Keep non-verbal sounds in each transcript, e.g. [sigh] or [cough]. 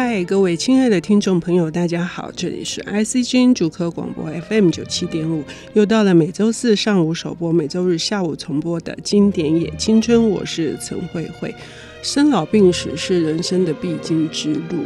嗨，各位亲爱的听众朋友，大家好，这里是 ICG 主科广播 FM 九七点五，又到了每周四上午首播、每周日下午重播的经典也青春，我是陈慧慧。生老病死是人生的必经之路，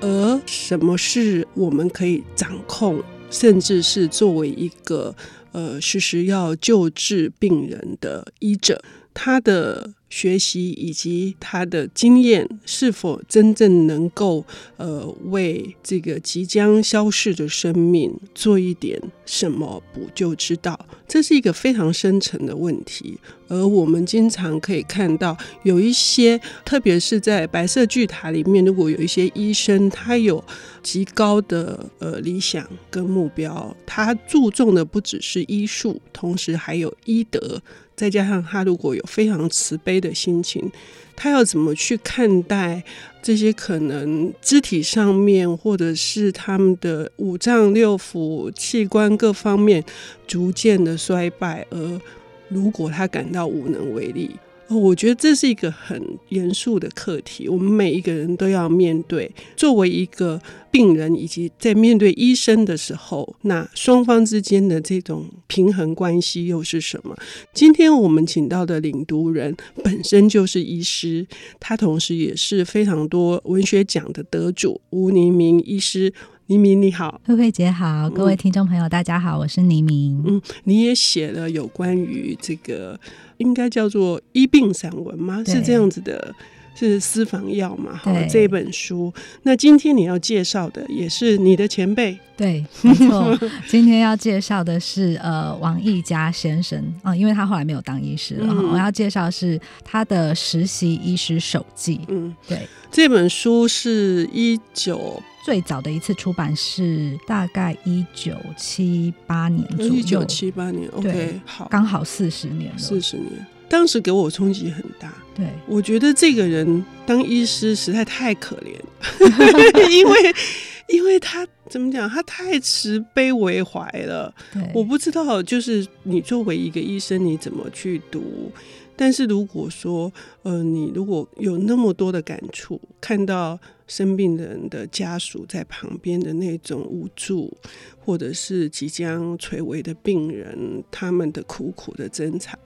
而什么是我们可以掌控，甚至是作为一个呃时时要救治病人的医者，他的。学习以及他的经验是否真正能够呃为这个即将消逝的生命做一点什么补救之道？这是一个非常深层的问题。而我们经常可以看到有一些，特别是在白色巨塔里面，如果有一些医生，他有极高的呃理想跟目标，他注重的不只是医术，同时还有医德。再加上他如果有非常慈悲的心情，他要怎么去看待这些可能肢体上面，或者是他们的五脏六腑器官各方面逐渐的衰败，而如果他感到无能为力。我觉得这是一个很严肃的课题，我们每一个人都要面对。作为一个病人，以及在面对医生的时候，那双方之间的这种平衡关系又是什么？今天我们请到的领读人本身就是医师，他同时也是非常多文学奖的得主吴霓明医师。霓明你好，慧慧姐好，各位听众朋友、嗯、大家好，我是倪明。嗯，你也写了有关于这个。应该叫做医病散文吗？是这样子的，是私房药嘛？哈，这本书。那今天你要介绍的也是你的前辈，对，没错。[laughs] 今天要介绍的是呃王毅嘉先生啊、呃，因为他后来没有当医师了。嗯、我要介绍是他的实习医师手记。嗯，对，这本书是一九。最早的一次出版是大概一九七八年左右，一九七八年，OK，好，刚好四十年了，四十年，当时给我冲击很大。对，我觉得这个人当医师实在太可怜，[laughs] 因为因为他怎么讲，他太慈悲为怀了。对，我不知道，就是你作为一个医生，你怎么去读？但是如果说，呃，你如果有那么多的感触，看到生病的人的家属在旁边的那种无助，或者是即将垂危的病人，他们的苦苦的挣扎，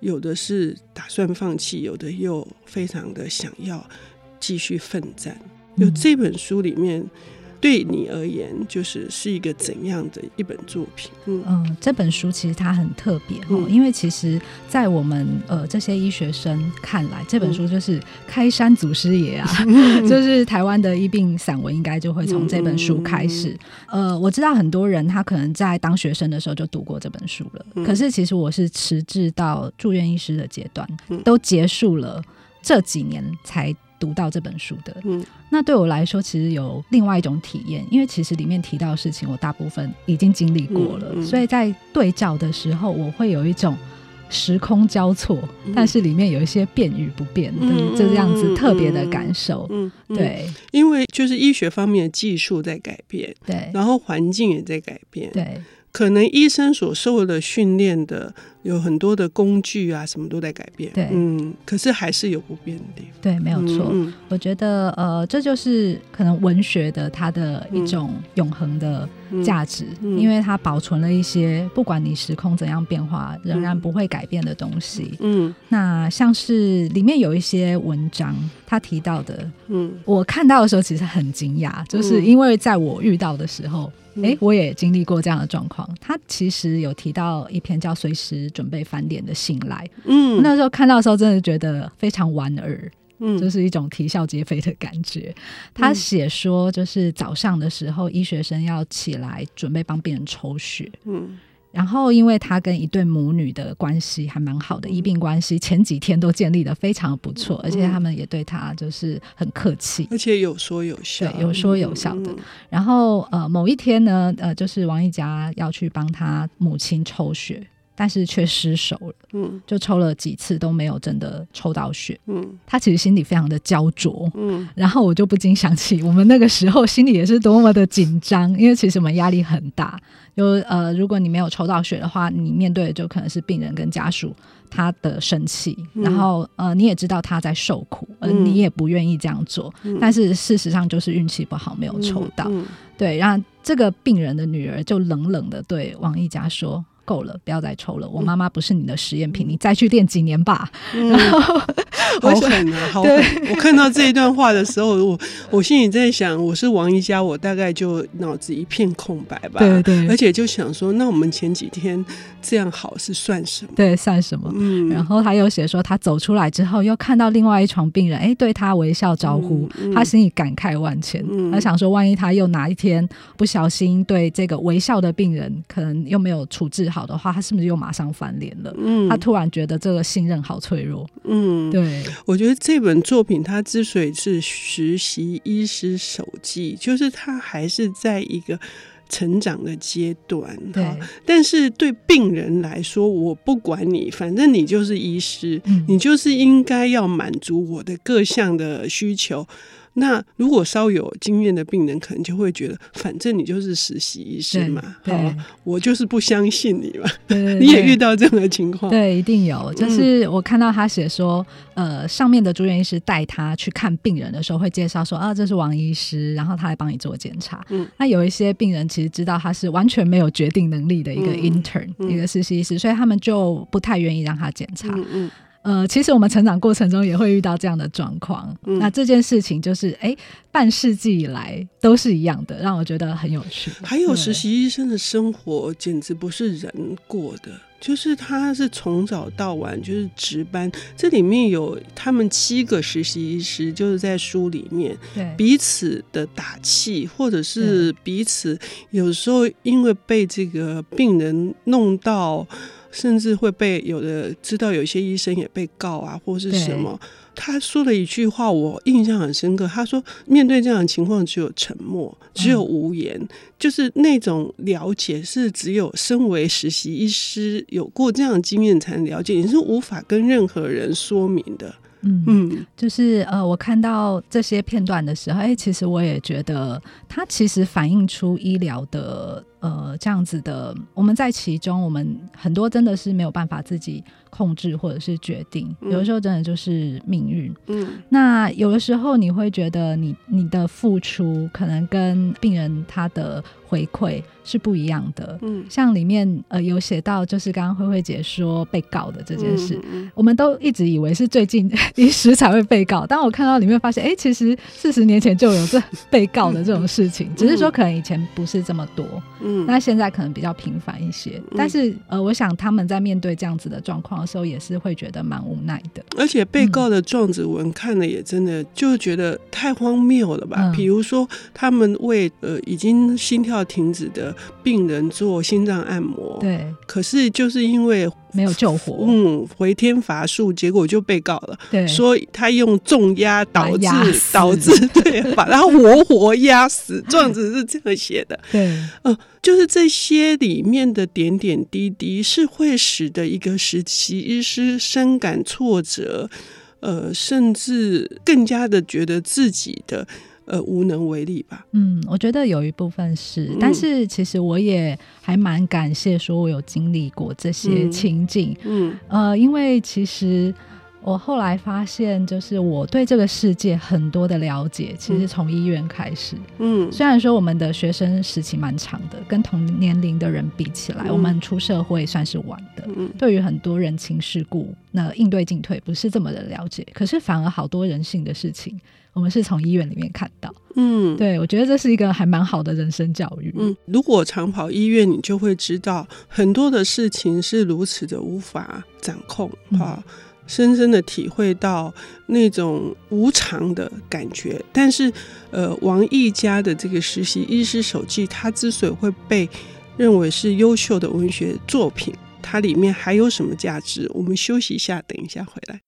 有的是打算放弃，有的又非常的想要继续奋战。有这本书里面。对你而言，就是是一个怎样的一本作品？嗯，嗯，这本书其实它很特别哦，嗯、因为其实，在我们呃这些医学生看来，这本书就是开山祖师爷啊，嗯、[laughs] 就是台湾的医病散文，应该就会从这本书开始。嗯、呃，我知道很多人他可能在当学生的时候就读过这本书了，嗯、可是其实我是迟滞到住院医师的阶段，都结束了这几年才。读到这本书的，嗯，那对我来说其实有另外一种体验，因为其实里面提到的事情，我大部分已经经历过了，嗯嗯、所以在对照的时候，我会有一种时空交错，嗯、但是里面有一些变与不变的、嗯、这样子特别的感受，嗯，嗯。对，因为就是医学方面的技术在改变，对，然后环境也在改变，对。可能医生所受的训练的有很多的工具啊，什么都在改变。对，嗯，可是还是有不变的地方。对，没有错。嗯、我觉得，呃，这就是可能文学的它的一种永恒的价值，嗯嗯、因为它保存了一些不管你时空怎样变化，仍然不会改变的东西。嗯，那像是里面有一些文章，他提到的，嗯，我看到的时候其实很惊讶，就是因为在我遇到的时候。哎，我也经历过这样的状况。他其实有提到一篇叫《随时准备翻脸的信赖》。嗯，那时候看到的时候，真的觉得非常莞尔，嗯，就是一种啼笑皆非的感觉。他写说，就是早上的时候，医学生要起来准备帮病人抽血。嗯。然后，因为他跟一对母女的关系还蛮好的，医病关系前几天都建立的非常不错，而且他们也对他就是很客气，而且有说有笑，对，有说有笑的。然后呃，某一天呢，呃，就是王一佳要去帮他母亲抽血。但是却失手了，嗯，就抽了几次都没有真的抽到血，嗯，他其实心里非常的焦灼，嗯，然后我就不禁想起我们那个时候心里也是多么的紧张，因为其实我们压力很大，就呃，如果你没有抽到血的话，你面对的就可能是病人跟家属他的生气，然后呃，你也知道他在受苦，而你也不愿意这样做，但是事实上就是运气不好，没有抽到。对，然后这个病人的女儿就冷冷的对王一嘉说。够了，不要再抽了。我妈妈不是你的实验品，嗯、你再去练几年吧。嗯、然后好狠啊，好狠！我看到这一段话的时候，我我心里在想，我是王一佳，我大概就脑子一片空白吧。对对，而且就想说，那我们前几天这样好是算什么？对，算什么？嗯。然后他又写说，他走出来之后，又看到另外一床病人，哎，对他微笑招呼，他心里感慨万千。嗯、他想说，万一他又哪一天不小心对这个微笑的病人，可能又没有处置好。好的话，他是不是又马上翻脸了？嗯，他突然觉得这个信任好脆弱。嗯，对，我觉得这本作品它之所以是实习医师手记，就是他还是在一个成长的阶段。对，但是对病人来说，我不管你，反正你就是医师，嗯，你就是应该要满足我的各项的需求。那如果稍有经验的病人，可能就会觉得，反正你就是实习医生嘛，好，我就是不相信你嘛。对对对，[laughs] 你也遇到这样的情况？对，一定有。就是我看到他写说，呃，上面的住院医师带他去看病人的时候，会介绍说，啊，这是王医师，然后他来帮你做检查。嗯，那有一些病人其实知道他是完全没有决定能力的一个 intern，嗯，一个实习医师，所以他们就不太愿意让他检查。嗯嗯。呃，其实我们成长过程中也会遇到这样的状况。嗯、那这件事情就是，哎，半世纪以来都是一样的，让我觉得很有趣。还有实习医生的生活简直不是人过的，就是他是从早到晚就是值班。这里面有他们七个实习医师，就是在书里面对彼此的打气，或者是彼此有时候因为被这个病人弄到。甚至会被有的知道，有些医生也被告啊，或是什么。他说了一句话，我印象很深刻。他说：“面对这样的情况，只有沉默，只有无言，嗯、就是那种了解，是只有身为实习医师有过这样的经验才能了解，你是无法跟任何人说明的。”嗯嗯，就是呃，我看到这些片段的时候，哎，其实我也觉得，它其实反映出医疗的呃这样子的，我们在其中，我们很多真的是没有办法自己控制或者是决定，有的时候真的就是命运。嗯，那有的时候你会觉得你你的付出可能跟病人他的回馈是不一样的。嗯，像里面呃有写到，就是刚刚慧慧姐说被告的这件事，嗯、我们都一直以为是最近医师才会被告，当我看到里面发现，哎、欸，其实四十年前就有这被告的这种事情，只是说可能以前不是这么多，嗯，那现在可能比较频繁一些。但是呃，我想他们在面对这样子的状况的。时候也是会觉得蛮无奈的，而且被告的状子文看了也真的就觉得太荒谬了吧？比如说，他们为呃已经心跳停止的病人做心脏按摩，对，可是就是因为。没有救活，嗯，回天乏术，结果就被告了。对，说他用重压导致导致，[laughs] 对，把他活活压死，状子是这样写的。[laughs] 对，嗯、呃，就是这些里面的点点滴滴，是会使得一个实习医师深感挫折，呃，甚至更加的觉得自己的。呃，无能为力吧。嗯，我觉得有一部分是，但是其实我也还蛮感谢，说我有经历过这些情景。嗯，嗯呃，因为其实。我后来发现，就是我对这个世界很多的了解，其实从医院开始。嗯，虽然说我们的学生时期蛮长的，跟同年龄的人比起来，嗯、我们出社会算是晚的。嗯，对于很多人情世故，那应对进退不是这么的了解。可是反而好多人性的事情，我们是从医院里面看到。嗯，对，我觉得这是一个还蛮好的人生教育。嗯，如果常跑医院，你就会知道很多的事情是如此的无法掌控。哈、嗯。深深的体会到那种无常的感觉，但是，呃，王毅家的这个实习医师手记，它之所以会被认为是优秀的文学作品，它里面还有什么价值？我们休息一下，等一下回来。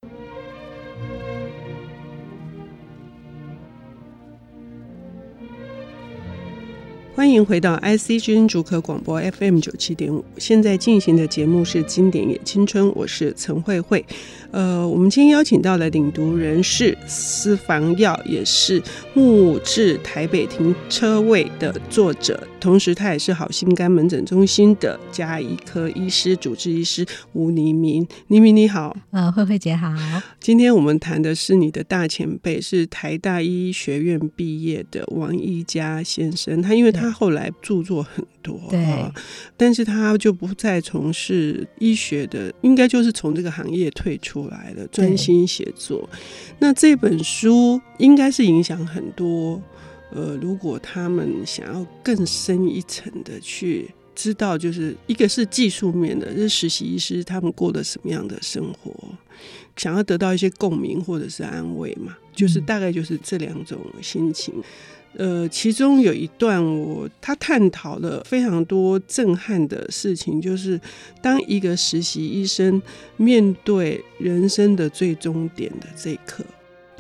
欢迎回到 IC 之音主客广播 FM 九七点五，现在进行的节目是《经典也青春》，我是陈慧慧。呃，我们今天邀请到的领读人是私房药，也是木质台北停车位的作者同时他也是好心肝门诊中心的家医科医师、主治医师吴黎明。黎明你好，呃，慧慧姐好。今天我们谈的是你的大前辈，是台大医学院毕业的王一家先生。他因为他后来著作很多，对，但是他就不再从事医学的，应该就是从这个行业退出来了，专心写作。那这本书应该是影响很多。呃，如果他们想要更深一层的去知道，就是一个是技术面的，就是实习医师他们过的什么样的生活，想要得到一些共鸣或者是安慰嘛，就是大概就是这两种心情。呃，其中有一段我他探讨了非常多震撼的事情，就是当一个实习医生面对人生的最终点的这一刻。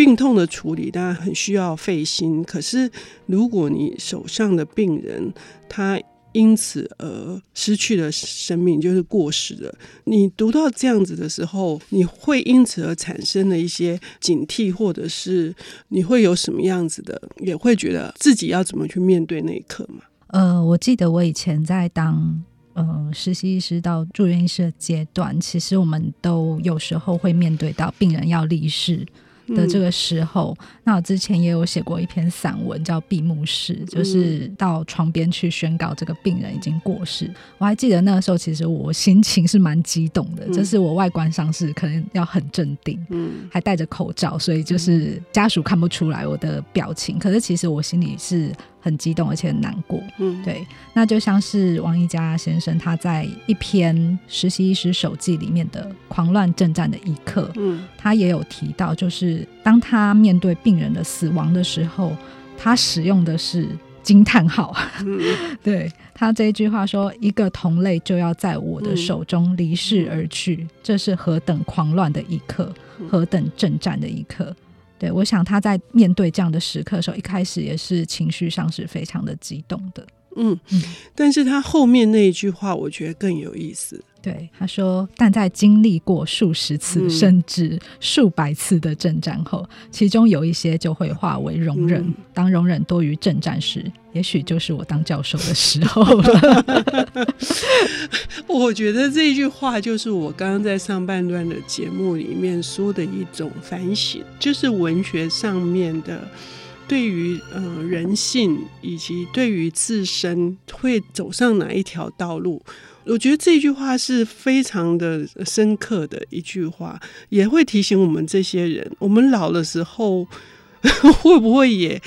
病痛的处理当然很需要费心，可是如果你手上的病人他因此而失去了生命，就是过世了，你读到这样子的时候，你会因此而产生了一些警惕，或者是你会有什么样子的，也会觉得自己要怎么去面对那一刻吗？呃，我记得我以前在当呃实习医师到住院医师的阶段，其实我们都有时候会面对到病人要离世。的这个时候，嗯、那我之前也有写过一篇散文，叫《闭幕式》，就是到床边去宣告这个病人已经过世。我还记得那个时候，其实我心情是蛮激动的，嗯、就是我外观上是可能要很镇定，嗯，还戴着口罩，所以就是家属看不出来我的表情，可是其实我心里是。很激动，而且很难过。嗯，对，那就像是王一佳先生他在一篇实习医师手记里面的《狂乱政战的一刻》，嗯，他也有提到，就是当他面对病人的死亡的时候，他使用的是惊叹号。嗯、[laughs] 对他这一句话说：“一个同类就要在我的手中离世而去，嗯、这是何等狂乱的一刻，何等政战的一刻。”对，我想他在面对这样的时刻的时候，一开始也是情绪上是非常的激动的。嗯，嗯，但是他后面那一句话，我觉得更有意思。对，他说：“但在经历过数十次、嗯、甚至数百次的政战后，其中有一些就会化为容忍。嗯、当容忍多于政战时，也许就是我当教授的时候了。[laughs] ”我觉得这句话就是我刚刚在上半段的节目里面说的一种反省，就是文学上面的。对于呃人性以及对于自身会走上哪一条道路，我觉得这句话是非常的深刻的一句话，也会提醒我们这些人，我们老的时候 [laughs] 会不会也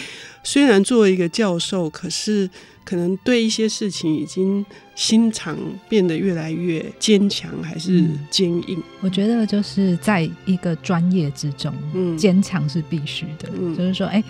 虽然作为一个教授，可是可能对一些事情已经心肠变得越来越坚强，还是坚硬？嗯，我觉得就是在一个专业之中，嗯，坚强是必须的，嗯，就是说，哎。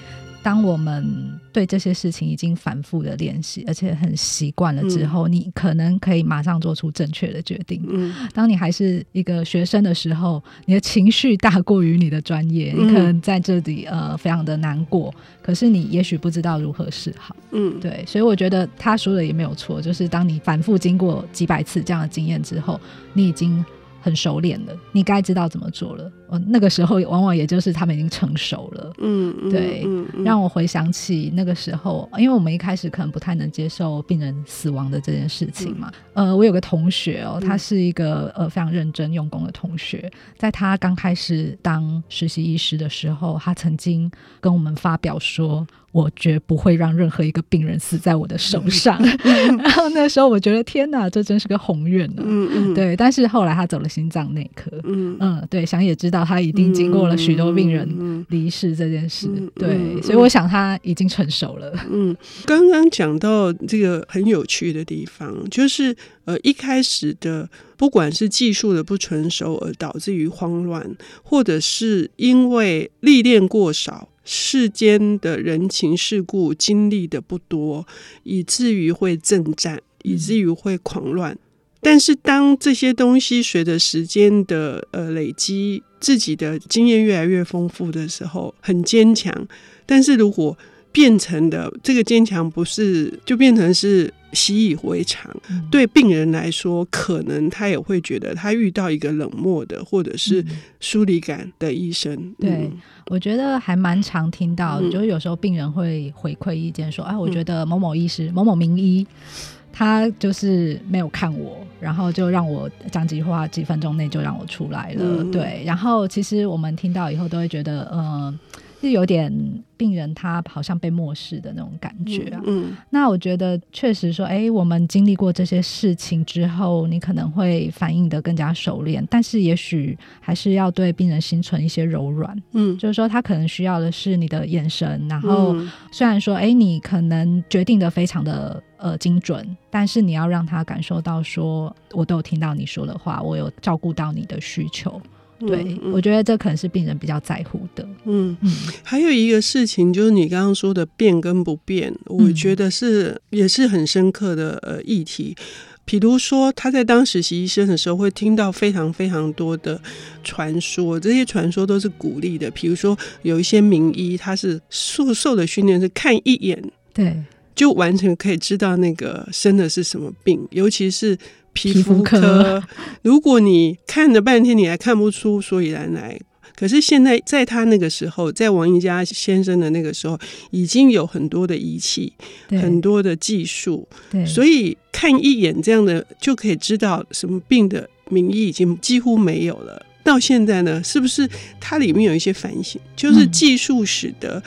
当我们对这些事情已经反复的练习，而且很习惯了之后，嗯、你可能可以马上做出正确的决定。嗯、当你还是一个学生的时候，你的情绪大过于你的专业，嗯、你可能在这里呃非常的难过，可是你也许不知道如何是好。嗯，对，所以我觉得他说的也没有错，就是当你反复经过几百次这样的经验之后，你已经。很熟练了，你该知道怎么做了。哦，那个时候往往也就是他们已经成熟了。嗯，对，嗯嗯、让我回想起那个时候，因为我们一开始可能不太能接受病人死亡的这件事情嘛。嗯、呃，我有个同学哦，他是一个呃非常认真用功的同学，在他刚开始当实习医师的时候，他曾经跟我们发表说。我绝不会让任何一个病人死在我的手上。[laughs] 然后那时候我觉得天哪，这真是个宏愿呢。嗯嗯。对，但是后来他走了心脏内科。嗯嗯。对，想也知道他一定经过了许多病人离世这件事。对，所以我想他已经成熟了。嗯。刚刚讲到这个很有趣的地方，就是呃一开始的不管是技术的不成熟而导致于慌乱，或者是因为历练过少。世间的人情世故经历的不多，以至于会震战，以至于会狂乱。但是当这些东西随着时间的呃累积，自己的经验越来越丰富的时候，很坚强。但是如果变成的这个坚强，不是就变成是习以为常。嗯、对病人来说，可能他也会觉得他遇到一个冷漠的，或者是疏离感的医生。嗯、对，我觉得还蛮常听到，嗯、就是有时候病人会回馈意见说：“哎、啊，我觉得某某医师、某某名医。”他就是没有看我，然后就让我讲几句话，几分钟内就让我出来了。嗯、对，然后其实我们听到以后都会觉得，嗯、呃。是有点病人他好像被漠视的那种感觉啊。嗯，嗯，那我觉得确实说，哎、欸，我们经历过这些事情之后，你可能会反应的更加熟练，但是也许还是要对病人心存一些柔软。嗯，就是说他可能需要的是你的眼神，然后虽然说，哎、欸，你可能决定的非常的呃精准，但是你要让他感受到说，我都有听到你说的话，我有照顾到你的需求。对，嗯嗯、我觉得这可能是病人比较在乎的。嗯嗯，还有一个事情就是你刚刚说的变跟不变，我觉得是、嗯、也是很深刻的呃议题。比如说他在当实习医生的时候，会听到非常非常多的传说，这些传说都是鼓励的。比如说有一些名医，他是受受的训练是看一眼，对，就完全可以知道那个生的是什么病，尤其是。皮肤科，如果你看了半天，你还看不出所以然来。可是现在，在他那个时候，在王一家先生的那个时候，已经有很多的仪器，很多的技术，对所以看一眼这样的就可以知道什么病的名医已经几乎没有了。到现在呢，是不是它里面有一些反省？就是技术使得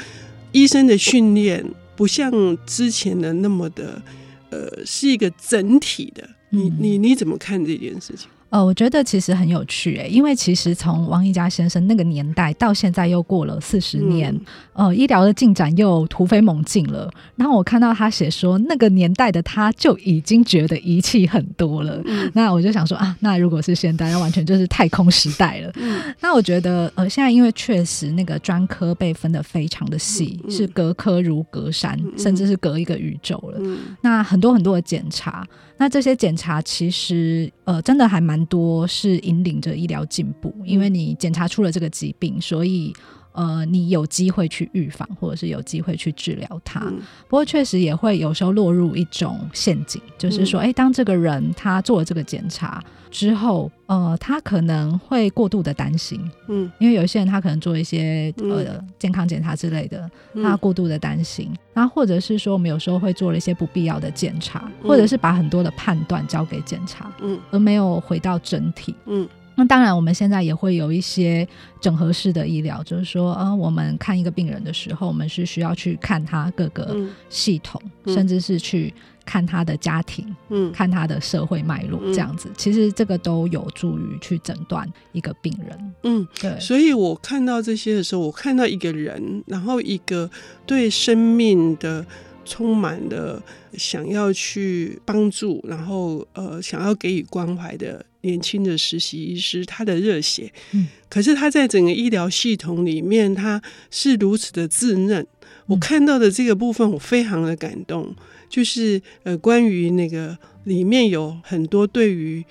医生的训练不像之前的那么的，呃，是一个整体的。你你你怎么看这件事情？呃，我觉得其实很有趣诶、欸，因为其实从王一家先生那个年代到现在又过了四十年，嗯、呃，医疗的进展又突飞猛进了。然后我看到他写说，那个年代的他就已经觉得仪器很多了。嗯、那我就想说啊，那如果是现代，那完全就是太空时代了。嗯、那我觉得呃，现在因为确实那个专科被分得非常的细，嗯、是隔科如隔山，嗯、甚至是隔一个宇宙了。嗯、那很多很多的检查，那这些检查其实呃，真的还蛮。多是引领着医疗进步，因为你检查出了这个疾病，所以呃，你有机会去预防，或者是有机会去治疗它。嗯、不过确实也会有时候落入一种陷阱，就是说，哎、嗯，当这个人他做了这个检查之后，呃，他可能会过度的担心，嗯，因为有些人他可能做一些呃健康检查之类的，他过度的担心，那、嗯、或者是说我们有时候会做了一些不必要的检查，嗯、或者是把很多的判断交给检查，嗯，而没有回到整体，嗯。那当然，我们现在也会有一些整合式的医疗，就是说，啊、呃，我们看一个病人的时候，我们是需要去看他各个系统，嗯、甚至是去看他的家庭，嗯，看他的社会脉络，这样子，嗯、其实这个都有助于去诊断一个病人。嗯，对。所以我看到这些的时候，我看到一个人，然后一个对生命的。充满了想要去帮助，然后呃，想要给予关怀的年轻的实习医师，他的热血。嗯，可是他在整个医疗系统里面，他是如此的稚嫩。我看到的这个部分，我非常的感动，就是呃，关于那个里面有很多对于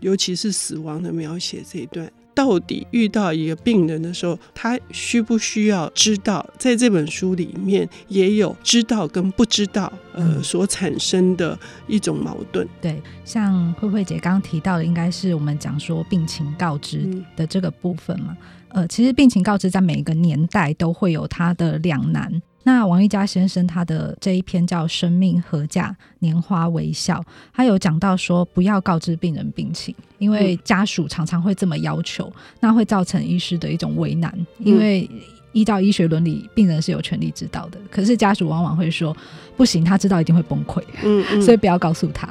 尤其是死亡的描写这一段。到底遇到一个病人的时候，他需不需要知道？在这本书里面也有知道跟不知道，呃，所产生的一种矛盾。对，像慧慧姐刚刚提到的，应该是我们讲说病情告知的这个部分嘛。呃，其实病情告知在每一个年代都会有它的两难。那王一佳先生他的这一篇叫《生命何价，年华微笑》，他有讲到说不要告知病人病情，因为家属常常会这么要求，那会造成医师的一种为难。因为依照医学伦理，病人是有权利知道的，可是家属往往会说不行，他知道一定会崩溃，嗯嗯，所以不要告诉他。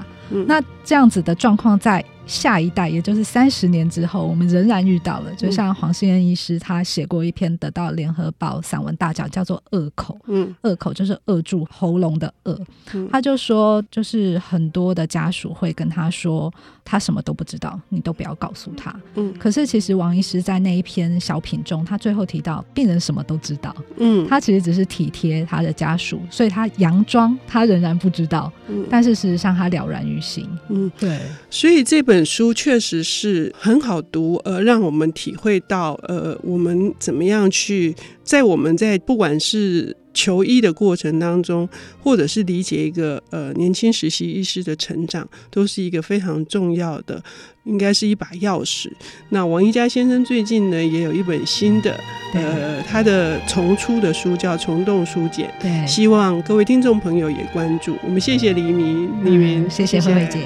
那这样子的状况在。下一代，也就是三十年之后，我们仍然遇到了。就像黄信恩医师，他写过一篇得到联合报散文大奖，叫做“恶口”。嗯，扼口就是扼住喉咙的扼。嗯，他就说，就是很多的家属会跟他说，他什么都不知道，你都不要告诉他。嗯，可是其实王医师在那一篇小品中，他最后提到，病人什么都知道。嗯，他其实只是体贴他的家属，所以他佯装他仍然不知道。嗯，但是事实上他了然于心。嗯，对。所以这本。这本书确实是很好读，呃，让我们体会到，呃，我们怎么样去在我们在不管是求医的过程当中，或者是理解一个呃年轻实习医师的成长，都是一个非常重要的，应该是一把钥匙。那王一佳先生最近呢，也有一本新的呃他的重出的书，叫《虫洞书简》。对，希望各位听众朋友也关注。我们谢谢黎明，黎明，嗯，谢谢慧慧姐。